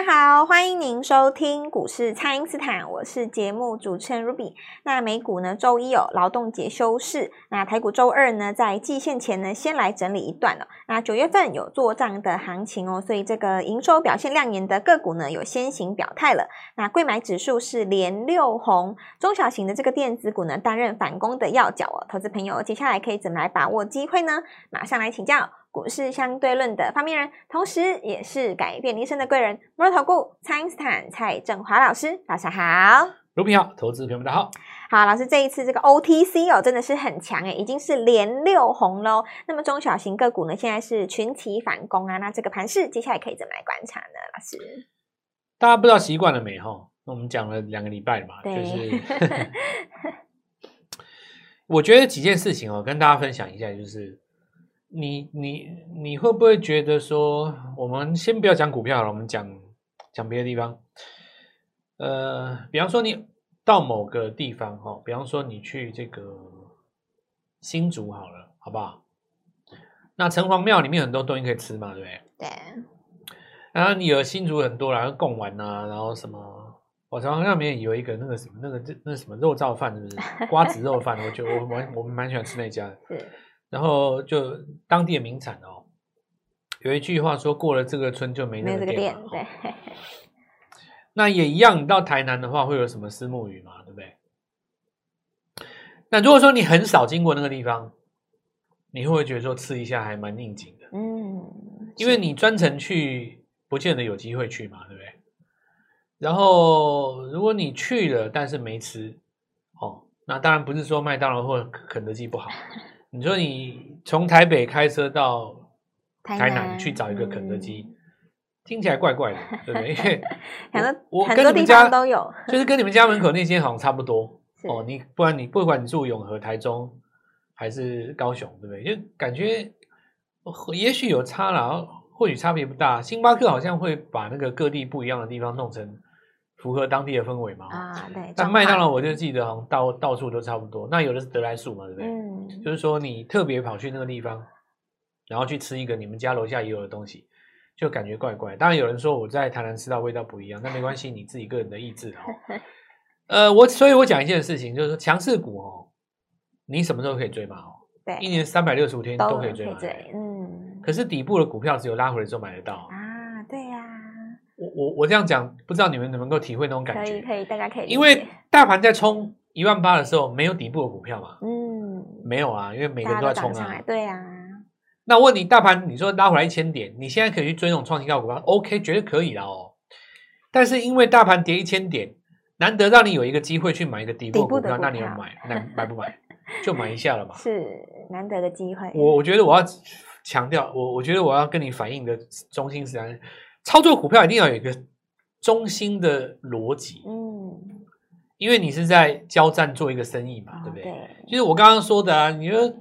大家好，欢迎您收听股市蔡因斯坦，我是节目主持人 Ruby。那美股呢，周一有劳动节休市，那台股周二呢，在季线前呢，先来整理一段了。那九月份有做账的行情哦，所以这个营收表现亮眼的个股呢，有先行表态了。那柜买指数是连六红，中小型的这个电子股呢，担任反攻的要角哦。投资朋友接下来可以怎么来把握机会呢？马上来请教。股市相对论的发明人，同时也是改变一生的贵人——摩尔投顾蔡因斯坦蔡振华老师，早上好。卢平好，投资朋友们大家好。好，老师这一次这个 OTC 哦，真的是很强诶，已经是连六红喽。那么中小型个股呢，现在是群起反攻啊。那这个盘势接下来可以怎么来观察呢？老师，大家不知道习惯了没哈？那我们讲了两个礼拜嘛，对就是 我觉得几件事情哦，跟大家分享一下，就是。你你你会不会觉得说，我们先不要讲股票了，我们讲讲别的地方。呃，比方说你到某个地方哈，比方说你去这个新竹好了，好不好？那城隍庙里面很多东西可以吃嘛，对不对？对。然后你有新竹很多，然后贡丸啊，然后什么，我城隍庙里面有一个那个什么那个那那什么肉燥饭，是不是？瓜子肉饭，我觉得我我我们蛮喜欢吃那家的。是。然后就当地的名产哦，有一句话说，过了这个村就没那个店了。对，那也一样，你到台南的话会有什么虱目鱼嘛，对不对？那如果说你很少经过那个地方，你会不会觉得说吃一下还蛮应景的？嗯，因为你专程去，不见得有机会去嘛，对不对？然后如果你去了，但是没吃，哦，那当然不是说麦当劳或肯德基不好。你说你从台北开车到台南去找一个肯德基，听起来怪怪的，对不对？因为 我跟你们家都有，就是跟你们家门口那间好像差不多哦。你不然你不管你住永和、台中还是高雄，对不对？就感觉也许有差啦，或许差别不大。星巴克好像会把那个各地不一样的地方弄成。符合当地的氛围嘛？啊，对。但麦当劳我就记得好像到到处都差不多。那有的是得来速嘛，对不对？嗯。就是说你特别跑去那个地方，然后去吃一个你们家楼下也有的东西，就感觉怪怪。当然有人说我在台南吃到味道不一样，那没关系，你自己个人的意志哦。呃，我所以，我讲一件事情，就是说强势股哦，你什么时候可以追嘛？哦，对，一年三百六十五天都可以追嘛。对，嗯。可是底部的股票只有拉回来之后买得到。我我我这样讲，不知道你们能不能够体会那种感觉？可以，可以，大家可以。因为大盘在冲一万八的时候，没有底部的股票嘛？嗯，没有啊，因为每个人都在冲啊。对啊。那我问你，大盘你说拉回来一千点，你现在可以去追那种创新高股票？OK，绝对可以了哦。但是因为大盘跌一千点，难得让你有一个机会去买一个底部的股票，那你要买，那买不买？就买一下了嘛。是难得的机会。我我觉得我要强调，我我觉得我要跟你反映的中心思想。操作股票一定要有一个中心的逻辑，嗯，因为你是在交战做一个生意嘛，对不对？对。就是我刚刚说的啊，你说，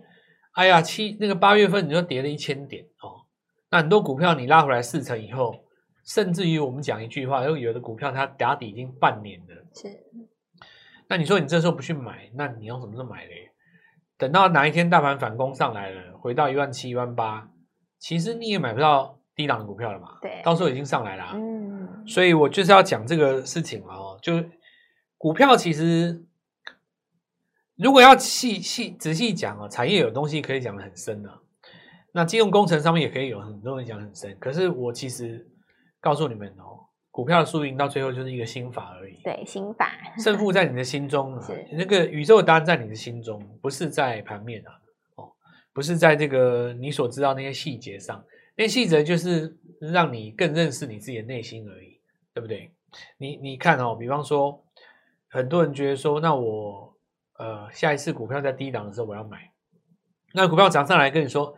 哎呀，七那个八月份你说跌了一千点哦，那很多股票你拉回来四成以后，甚至于我们讲一句话，有有的股票它打底已经半年了，是。那你说你这时候不去买，那你要什么时候买嘞？等到哪一天大盘反攻上来了，回到一万七、一万八，其实你也买不到。低档的股票了嘛？对，到时候已经上来了，啊。嗯，所以我就是要讲这个事情嘛。哦，就股票其实如果要细细仔细讲哦，产业有东西可以讲的很深的，啊。那金融工程上面也可以有很多东西讲很深。可是我其实告诉你们哦，股票的输赢到最后就是一个心法而已。对，心法胜负在你的心中，是那个宇宙的答案在你的心中，不是在盘面啊。哦，不是在这个你所知道那些细节上。那细则就是让你更认识你自己的内心而已，对不对？你你看哦，比方说，很多人觉得说，那我呃下一次股票在低档的时候我要买，那股票涨上来跟你说，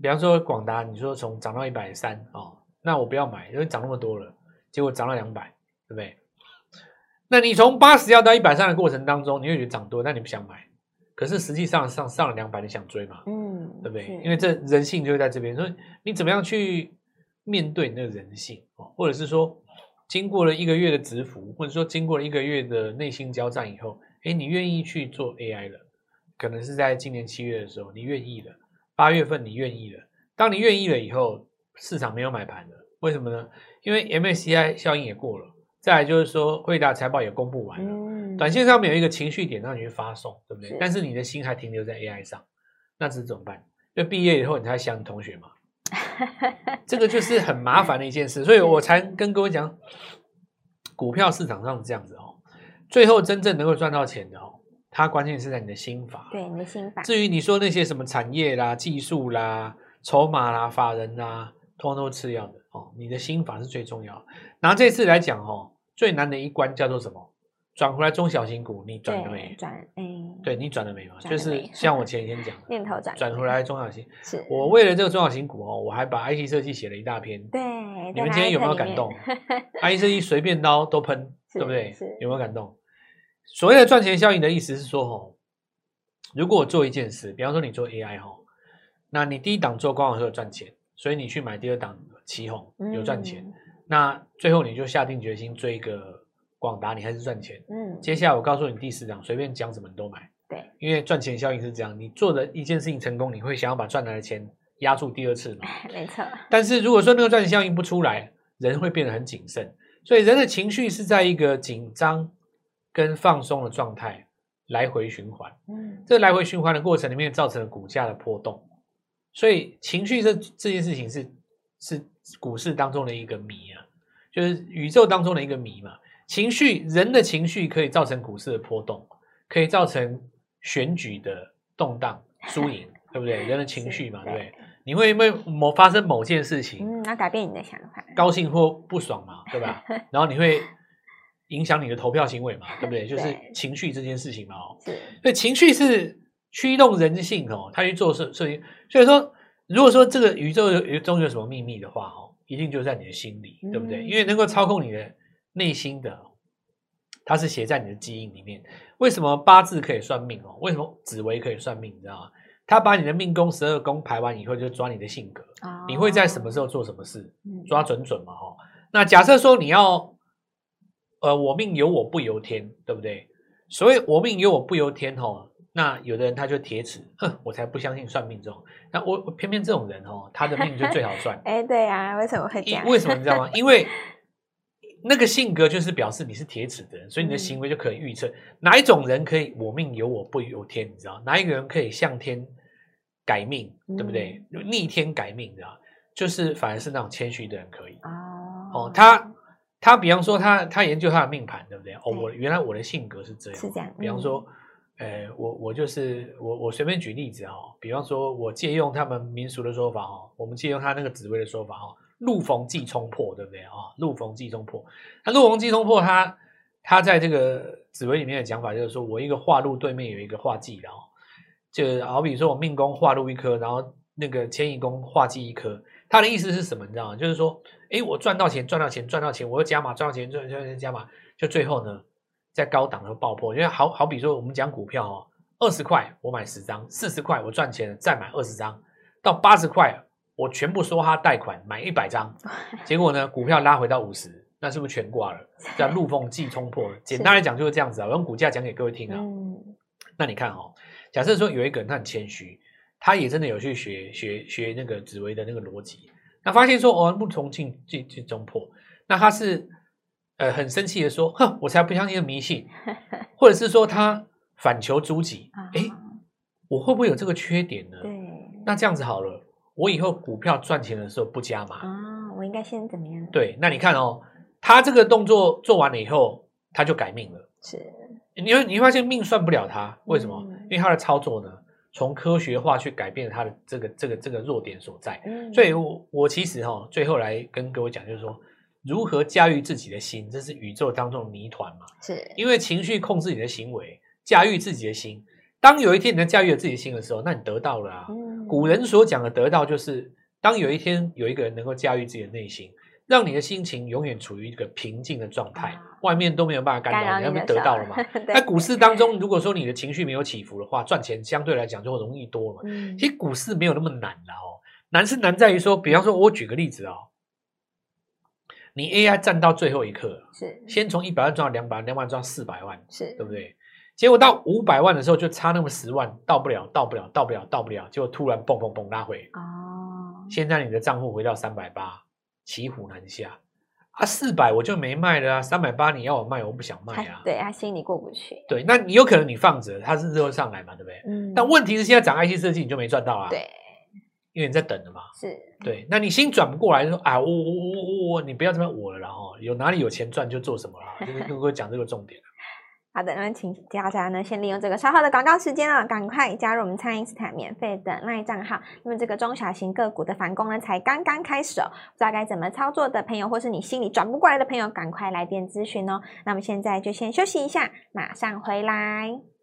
比方说广达，你说从涨到一百三哦，那我不要买，因为涨那么多了，结果涨了两百，对不对？那你从八十要到一百三的过程当中，你会觉得涨多，那你不想买。可是实际上上上了两百，你想追嘛？嗯，对不对？因为这人性就在这边，所以你怎么样去面对那个人性哦？或者是说，经过了一个月的蛰伏，或者说经过了一个月的内心交战以后，哎，你愿意去做 AI 了？可能是在今年七月的时候，你愿意了；八月份你愿意了。当你愿意了以后，市场没有买盘了，为什么呢？因为 MSCI 效应也过了，再来就是说惠达财报也公布完了，嗯、短线上面有一个情绪点让你去发送，对不对？是但是你的心还停留在 AI 上，那这是怎么办？就毕业以后你才想你同学嘛，这个就是很麻烦的一件事，所以我才跟各位讲，股票市场上是这样子哦，最后真正能够赚到钱的哦，它关键是在你的心法，对你的心法。至于你说那些什么产业啦、技术啦、筹码啦、法人啦，通通都次要的哦，你的心法是最重要的。拿这次来讲哦，最难的一关叫做什么？转回来中小型股，你转了没？转，哎，对你转了没有？就是像我 前几天讲的，念头转，转回来中小型。是我为了这个中小型股哦，我还把 IC 设计写了一大篇。对，你们今天有没有感动？IC 设计随便刀都喷，对不对？有没有感动？所谓的赚钱效应的意思是说，哦，如果我做一件事，比方说你做 AI 哈，那你第一档做光华科有赚钱，所以你去买第二档奇鋐有赚钱，那最后你就下定决心追一个。广达，你还是赚钱。嗯，接下来我告诉你第四档，随便讲什么你都买。对，因为赚钱效应是这样，你做的一件事情成功，你会想要把赚来的钱压住第二次嘛？没错。但是如果说那个赚钱效应不出来，人会变得很谨慎，所以人的情绪是在一个紧张跟放松的状态来回循环。嗯，这来回循环的过程里面造成了股价的波动，所以情绪这这件事情是是股市当中的一个谜啊，就是宇宙当中的一个谜嘛。情绪，人的情绪可以造成股市的波动，可以造成选举的动荡、输赢，对不对？人的情绪嘛，对不对？你会因为某发生某件事情，嗯，那改变你的想法，高兴或不爽嘛，对吧？然后你会影响你的投票行为嘛，对不对？就是情绪这件事情嘛，哦，是，所以情绪是驱动人性哦，他去做事事情。所以说，如果说这个宇宙中有什么秘密的话，哦，一定就在你的心里，对不对？因为能够操控你的。内心的，它是写在你的基因里面。为什么八字可以算命哦？为什么紫微可以算命？你知道吗？他把你的命宫十二宫排完以后，就抓你的性格。哦、你会在什么时候做什么事？抓准准嘛，哈。那假设说你要，呃，我命由我不由天，对不对？所以我命由我不由天，哈。那有的人他就铁齿，哼，我才不相信算命这种。那我偏偏这种人哦，他的命就最好算。哎，对啊，为什么会这样？为什么你知道吗？因为。那个性格就是表示你是铁齿的人，所以你的行为就可以预测哪一种人可以我命由我不由天，你知道？哪一个人可以向天改命，对不对？逆天改命，你知道？就是反而是那种谦虚的人可以哦。他他比方说他他研究他的命盘，对不对？哦，我原来我的性格是这样，是这样。比方说，呃，我我就是我我随便举例子哈，比方说我借用他们民俗的说法哈，我们借用他那个紫微的说法哈。路逢忌冲破，对不对啊？路逢忌冲破，那路逢忌冲破，它它在这个紫微里面的讲法就是说，我一个化禄对面有一个化忌，然后就好比说我命宫化禄一颗，然后那个迁移宫化忌一颗，它的意思是什么？你知道吗？就是说，哎，我赚到钱，赚到钱，赚到钱，我又加码，赚到钱，赚赚加码，就最后呢，在高档的爆破，因为好好比说我们讲股票哦，二十块我买十张，四十块我赚钱了，再买二十张，到八十块。我全部梭哈贷款买一百张，结果呢，股票拉回到五十，那是不是全挂了？叫路逢忌冲破。简单来讲就是这样子啊，我用股价讲给各位听啊。嗯、那你看哦，假设说有一个人他很谦虚，他也真的有去学学学那个紫薇的那个逻辑，那发现说哦，不从进进进冲破，那他是呃很生气的说，哼，我才不相信迷信，或者是说他反求诸己，哎、欸，我会不会有这个缺点呢？对，那这样子好了。我以后股票赚钱的时候不加码啊，我应该先怎么样？对，那你看哦，他这个动作做完了以后，他就改命了。是，你会你会发现命算不了他，为什么？嗯、因为他的操作呢，从科学化去改变他的这个这个这个弱点所在。嗯、所以我我其实哈、哦，最后来跟各位讲，就是说如何驾驭自己的心，这是宇宙当中的谜团嘛。是，因为情绪控制你的行为，驾驭自己的心。当有一天你能驾驭了自己的心的时候，那你得到了啊。嗯、古人所讲的得到，就是当有一天有一个人能够驾驭自己的内心，让你的心情永远处于一个平静的状态，啊、外面都没有办法干扰，你，你那边得到了嘛？在股市当中，如果说你的情绪没有起伏的话，赚钱相对来讲就会容易多了嘛。嗯、其实股市没有那么难的哦，难是难在于说，比方说，我举个例子哦，你 AI 站到最后一刻，是先从一百万赚到两百万，两百万赚到四百万，是对不对？结果到五百万的时候，就差那么十万，到不了，到不了，到不了，到不了，结果突然蹦蹦蹦拉回。哦，现在你的账户回到三百八，骑虎难下。啊，四百我就没卖了啊，三百八你要我卖，我不想卖啊。对，他心里过不去。对，那你有可能你放着，它是日后上来嘛，对不对？嗯。但问题是现在涨 IC 设计，你就没赚到啊。对。因为你在等的嘛。是。对，那你心转不过来，就说啊，我我我我我，你不要这么我了，然后有哪里有钱赚就做什么了，就是跟各位讲这个重点。好的，那请大家呢先利用这个稍后的广告时间啊，赶快加入我们蔡因斯坦免费的 LINE 账号。那么这个中小型个股的反攻呢，才刚刚开始哦，不知道该怎么操作的朋友，或是你心里转不过来的朋友，赶快来电咨询哦。那么现在就先休息一下，马上回来。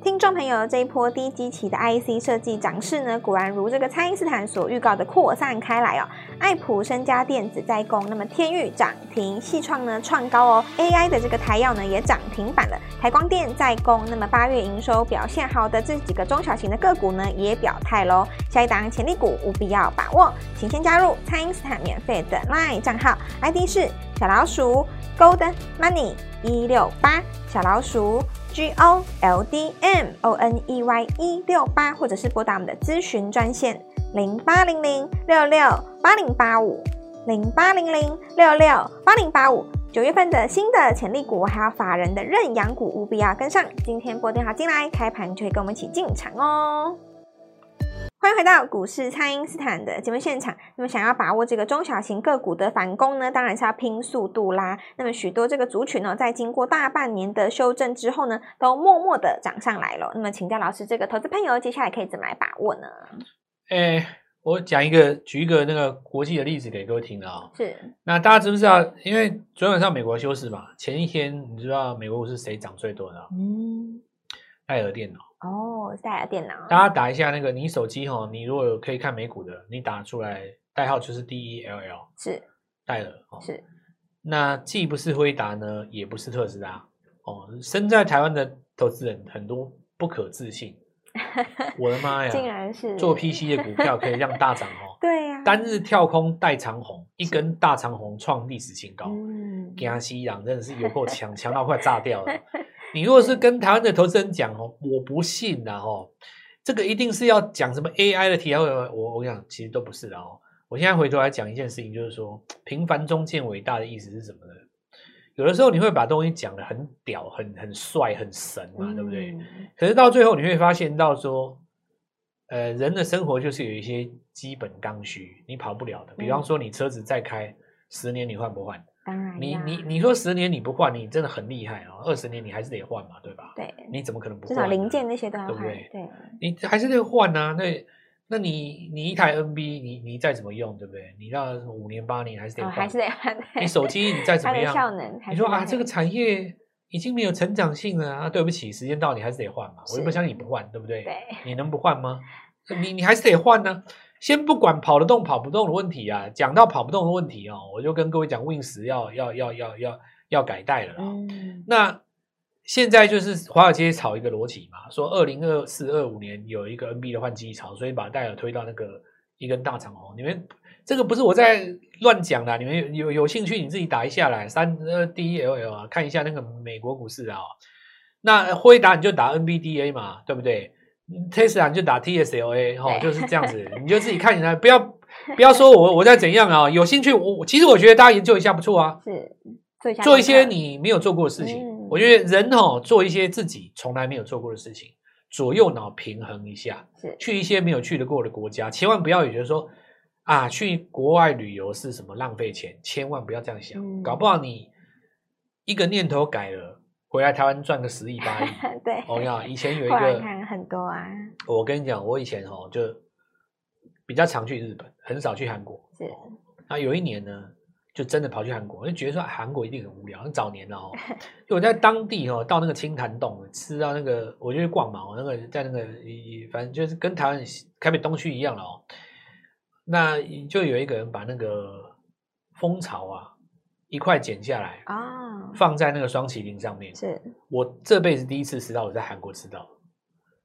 听众朋友，这一波低基期的 IC 设计涨势呢，果然如这个蔡因斯坦所预告的扩散开来哦。爱普、升佳电子在攻，那么天域涨停，矽创呢创高哦。AI 的这个台药呢也涨停板了，台光电在攻，那么八月营收表现好的这几个中小型的个股呢也表态喽。下一档潜力股务必要把握，请先加入蔡因斯坦免费的 LINE 账号，ID 是小老鼠 Gold Money 一六八小老鼠。G O L D M O N E Y 一六八，或者是拨打我们的咨询专线零八零零六六八零八五零八零零六六八零八五。九月份的新的潜力股，还有法人的认养股，务必要跟上。今天拨电话进来，开盘就会跟我们一起进场哦。欢迎回到股市，蔡因斯坦的节目现场。那么，想要把握这个中小型个股的反攻呢，当然是要拼速度啦。那么，许多这个族群呢，在经过大半年的修正之后呢，都默默的涨上来了。那么，请教老师，这个投资朋友接下来可以怎么来把握呢？诶，我讲一个，举一个那个国际的例子给各位听的啊、哦。是。那大家知不知道？因为昨天晚上美国休市嘛，前一天你知道美国股市谁涨最多的？嗯，戴尔电脑。哦，戴尔电脑，大家打一下那个，你手机哈，你如果有可以看美股的，你打出来代号就是 D E L L，是戴尔哦，是。那既不是辉达呢，也不是特斯拉哦。身在台湾的投资人很多不可置信，我的妈呀，竟然是做 P C 的股票可以让大涨哦。对呀、啊，单日跳空带长红，一根大长红创历史新高，嗯，惊死人真的是有够强，强到快炸掉了。你如果是跟台湾的投资人讲哦，我不信呐哦，这个一定是要讲什么 AI 的题材，我我讲，其实都不是的哦。我现在回头来讲一件事情，就是说平凡中见伟大的意思是什么呢？有的时候你会把东西讲的很屌、很很帅、很神嘛，嗯、对不对？可是到最后你会发现到说，呃，人的生活就是有一些基本刚需，你跑不了的。比方说你车子再开十年，你换不换？当然，你你你说十年你不换，你真的很厉害哦。二十年你还是得换嘛，对吧？对，你怎么可能不换？至少零件那些都要换，对不对？对，你还是得换啊。那那你你一台 NB，你你再怎么用，对不对？你到五年八年还是得换，哦、还是得换。你手机你再怎么样，效能你说啊，这个产业已经没有成长性了啊，对不起，时间到你还是得换嘛。我又不相信你不换，对不对？对，你能不换吗？你你还是得换呢、啊。先不管跑得动跑不动的问题啊，讲到跑不动的问题哦，我就跟各位讲，Win 十要要要要要要改代了。嗯，那现在就是华尔街炒一个逻辑嘛，说二零二四二五年有一个 NB 的换机潮，所以把戴尔推到那个一根大长虹。你们这个不是我在乱讲的，你们有有有兴趣你自己打一下来，三呃 D E L L 啊，看一下那个美国股市啊。那辉达你就打 NBDA 嘛，对不对？Tesla 就打 TSLA 哈，就是这样子，你就自己看起来，不要不要说我我在怎样啊，有兴趣我其实我觉得大家研究一下不错啊，是做一下做一些你没有做过的事情，嗯、我觉得人哦做一些自己从来没有做过的事情，左右脑平衡一下，是去一些没有去得过的国家，千万不要也觉得说啊去国外旅游是什么浪费钱，千万不要这样想，嗯、搞不好你一个念头改了。回来台湾赚个十亿八亿，对，我跟你讲以前有一个看很多啊。我跟你讲，我以前哦就比较常去日本，很少去韩国。是，那有一年呢，就真的跑去韩国，我就觉得说韩国一定很无聊。很早年了哦，就我在当地哦，到那个清潭洞吃到那个，我就去逛嘛，我那个在那个反正就是跟台湾台北东区一样了哦。那就有一个人把那个蜂巢啊一块剪下来啊。放在那个双麒麟上面，是我这辈子第一次吃到，我在韩国吃到，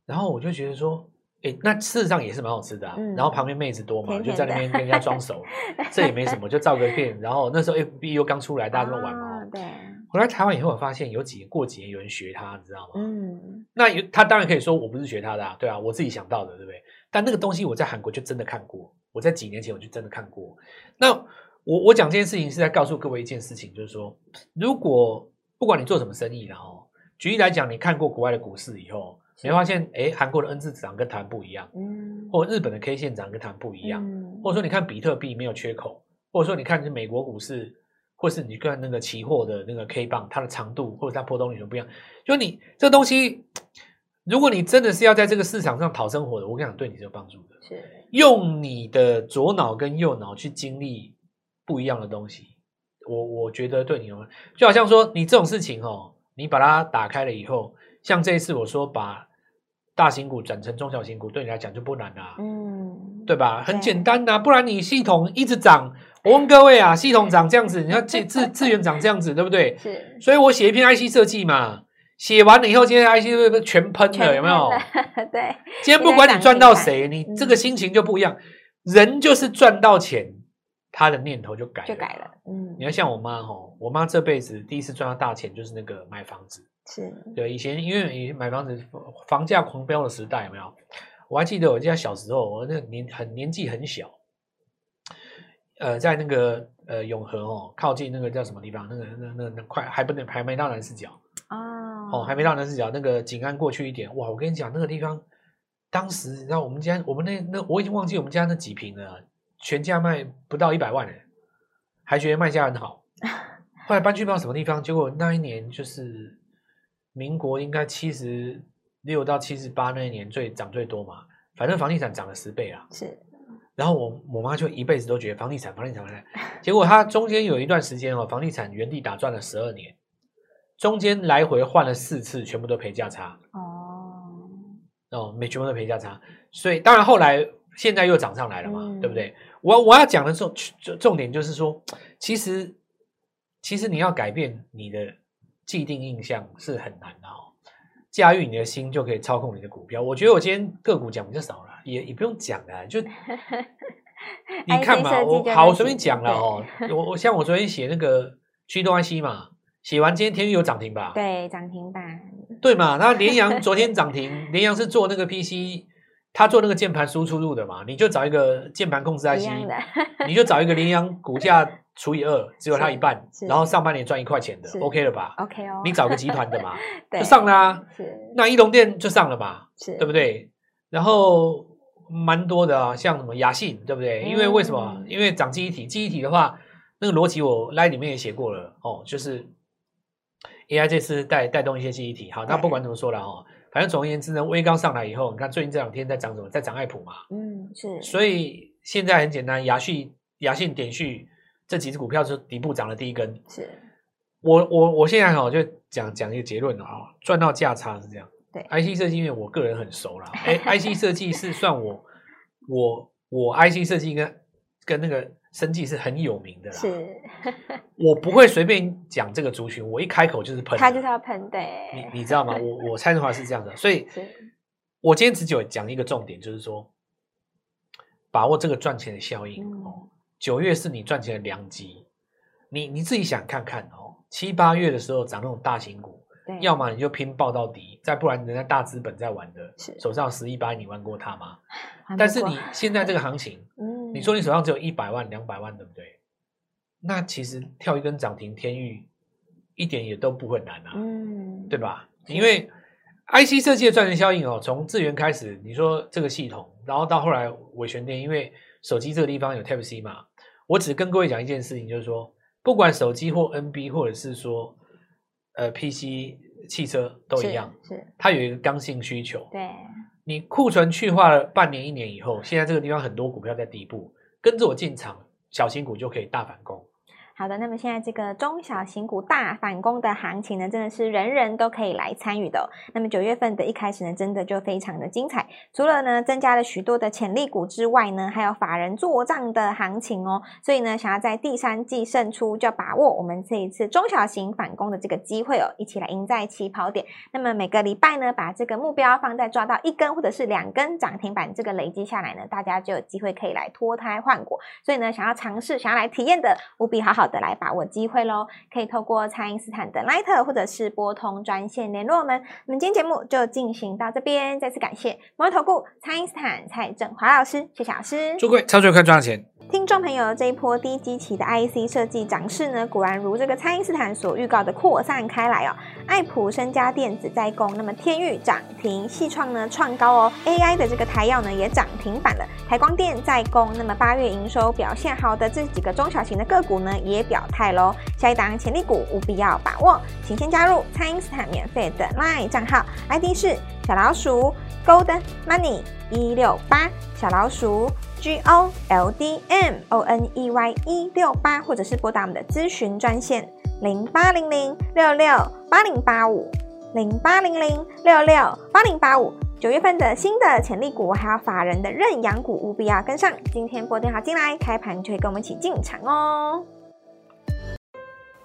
然后我就觉得说，哎，那事实上也是蛮好吃的啊。嗯、然后旁边妹子多嘛，甜甜就在那边跟人家装熟，这也没什么，就照个片。然后那时候 F B U 刚出来，大家都玩嘛。哦、对。回来台湾以后，我发现有几年过几年有人学他，你知道吗？嗯。那有他当然可以说我不是学他的啊，对啊，我自己想到的，对不对？但那个东西我在韩国就真的看过，我在几年前我就真的看过。那我我讲这件事情是在告诉各位一件事情，就是说，如果不管你做什么生意，然后举例来讲，你看过国外的股市以后，你会发现，哎，韩国的 N 字涨跟台湾不一样，嗯，或日本的 K 线涨跟台湾不一样，嗯，或者说你看比特币没有缺口，或者说你看是美国股市，或是你看那个期货的那个 K 棒，它的长度或者它波动率什么不一样，就你这个东西，如果你真的是要在这个市场上讨生活的，我跟你讲，对你是有帮助的，是。用你的左脑跟右脑去经历不一样的东西，我我觉得对你有，就好像说你这种事情哦，你把它打开了以后，像这一次我说把大型股转成中小型股，对你来讲就不难啦，嗯，对吧？很简单呐，不然你系统一直涨，我问各位啊，系统涨这样子，你要 自自自源涨这样子，对不对？是，所以我写一篇 IC 设计嘛，写完了以后，今天 IC 是不是全喷了？有没有？对，今天不管你赚到谁，你这个心情就不一样，人就是赚到钱。他的念头就改了，就改了。嗯，你要像我妈吼，我妈这辈子第一次赚到大钱就是那个买房子。是，对，以前因为买房子房价狂飙的时代，有没有？我还记得我家小时候，我那年很年纪很小，呃，在那个呃永和哦，靠近那个叫什么地方？那个那那那快还不能还没到南四角哦，哦，还没到南四角，那个景安过去一点，哇！我跟你讲，那个地方当时你知道我们家我们那那我已经忘记我们家那几平了。全价卖不到一百万，还觉得卖价很好。后来搬去不知道什么地方，结果那一年就是民国应该七十六到七十八那一年最涨最多嘛。反正房地产涨了十倍啊。是。然后我我妈就一辈子都觉得房地产房地产房地产，结果她中间有一段时间哦，房地产原地打转了十二年，中间来回换了四次，全部都赔价差。哦。哦，没全部都赔价差，所以当然后来现在又涨上来了嘛，嗯、对不对？我我要讲的重重重点就是说，其实其实你要改变你的既定印象是很难的哦，驾驭你的心就可以操控你的股票。我觉得我今天个股讲比较少了，也也不用讲了，就 你看嘛，我好，我随便讲了哦。我我像我昨天写那个驱动 IC 嘛，写完今天天宇有涨停吧？对，涨停板。对嘛？那联阳昨天涨停，联阳是做那个 PC。他做那个键盘输出入的嘛，你就找一个键盘控制 IC，你就找一个羚羊股价除以二，只有它一半，然后上半年赚一块钱的，OK 了吧？OK 哦，你找个集团的嘛，就上啦啊。那一龙电就上了嘛，对不对？然后蛮多的啊，像什么亚信，对不对？因为为什么？因为涨记忆体，记忆体的话，那个逻辑我 LINE 里面也写过了哦，就是 AI 这次带带动一些记忆体。好，那不管怎么说了哦。反正总而言之呢，威刚上来以后，你看最近这两天在涨什么？在涨爱普嘛。嗯，是。所以现在很简单，亚讯、亚信、点旭这几只股票是底部涨了第一根。是。我我我现在哈就讲讲一个结论了啊，赚到价差是这样。对。IC 设计因为我个人很熟了，哎，IC 设计是算我我我 IC 设计跟跟那个。生技是很有名的啦，是，我不会随便讲这个族群，我一开口就是喷，他就是要喷，对，你你知道吗？我我蔡振华是这样的，所以，我今天只有讲一个重点，就是说，把握这个赚钱的效应哦。九月是你赚钱的良机，你你自己想看看哦，七八月的时候涨那种大型股。要么你就拼爆到底，再不然人家大资本在玩的，手上十亿八亿，你玩过他吗？但是你现在这个行情，嗯，你说你手上只有一百万两百万，对不对？那其实跳一根涨停天域，一点也都不会难啊，嗯，对吧？因为 IC 设计的赚钱效应哦，从智源开始，你说这个系统，然后到后来伟诠电，因为手机这个地方有 Type C 嘛，我只跟各位讲一件事情，就是说，不管手机或 NB，或者是说。呃，PC、汽车都一样，是，是它有一个刚性需求。对，你库存去化了半年、一年以后，现在这个地方很多股票在底部，跟着我进场，小型股就可以大反攻。好的，那么现在这个中小型股大反攻的行情呢，真的是人人都可以来参与的。那么九月份的一开始呢，真的就非常的精彩。除了呢增加了许多的潜力股之外呢，还有法人做账的行情哦。所以呢，想要在第三季胜出，就要把握我们这一次中小型反攻的这个机会哦，一起来赢在起跑点。那么每个礼拜呢，把这个目标放在抓到一根或者是两根涨停板，这个累积下来呢，大家就有机会可以来脱胎换骨。所以呢，想要尝试、想要来体验的，务必好好。好的，来把握机会喽！可以透过蔡因斯坦的 Line 或者是拨通专线联络我们。我们今天节目就进行到这边，再次感谢摩尔投顾蔡因斯坦蔡振华老师，谢谢老师。祝各位操作愉快，赚钱！听众朋友，这一波低基期的 IC 设计涨势呢，果然如这个蔡因斯坦所预告的扩散开来哦。爱普、生家电子在攻，那么天域涨停，系创呢创高哦。AI 的这个台药呢也涨停板了，台光电在攻，那么八月营收表现好的这几个中小型的个股呢也也表态喽。下一档潜力股务必要把握，请先加入蔡因斯坦免费的 LINE 账号，ID 是小老鼠 Gold Money 一六八小老鼠。G O L D M O N E Y 一六八，或者是拨打我们的咨询专线零八零零六六八零八五零八零零六六八零八五。九月份的新的潜力股，还有法人的认养股，务必要跟上。今天拨电话进来，开盘就会跟我们一起进场哦。